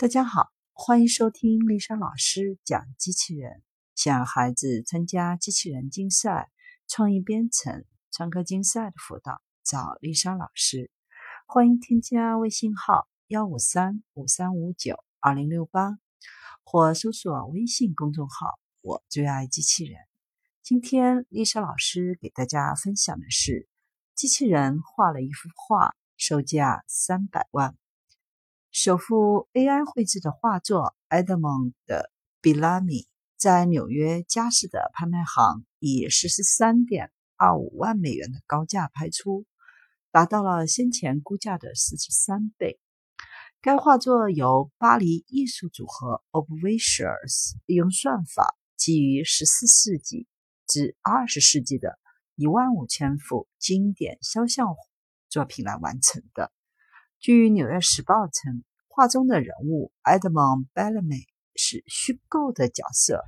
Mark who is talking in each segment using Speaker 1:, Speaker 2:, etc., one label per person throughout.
Speaker 1: 大家好，欢迎收听丽莎老师讲机器人。想孩子参加机器人竞赛、创意编程、创客竞赛的辅导，找丽莎老师。欢迎添加微信号幺五三五三五九二零六八，或搜索微信公众号“我最爱机器人”。今天丽莎老师给大家分享的是，机器人画了一幅画，售价三百万。首幅 AI 绘制的画作《Edmond 的 Bellamy》在纽约佳士得拍卖行以十三点二五万美元的高价拍出，达到了先前估价的四十三倍。该画作由巴黎艺术组合 Obvisuals 利用算法，基于十四世纪至二十世纪的一万五千幅经典肖像作品来完成的。据《纽约时报》称，画中的人物 Edmond Bellamy 是虚构的角色。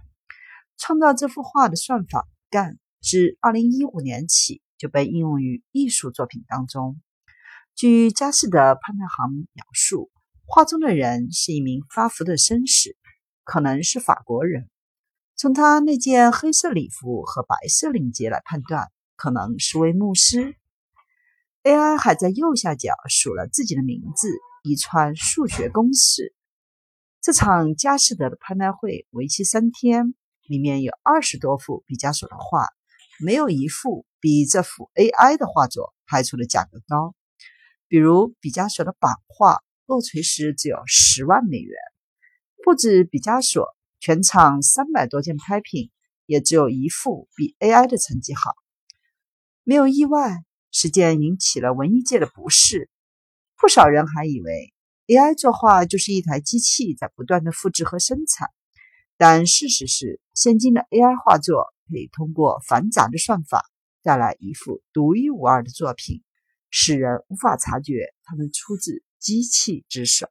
Speaker 1: 创造这幅画的算法干自2015年起就被应用于艺术作品当中。据佳士得拍卖行描述，画中的人是一名发福的绅士，可能是法国人。从他那件黑色礼服和白色领结来判断，可能是位牧师。AI 还在右下角数了自己的名字，一串数学公式。这场佳士得的拍卖会为期三天，里面有二十多幅毕加索的画，没有一幅比这幅 AI 的画作拍出的价格高。比如毕加索的版画落锤时只有十万美元，不止毕加索，全场三百多件拍品也只有一幅比 AI 的成绩好。没有意外。事件引起了文艺界的不适，不少人还以为 AI 作画就是一台机器在不断的复制和生产。但事实是，现今的 AI 画作可以通过繁杂的算法带来一幅独一无二的作品，使人无法察觉它们出自机器之手。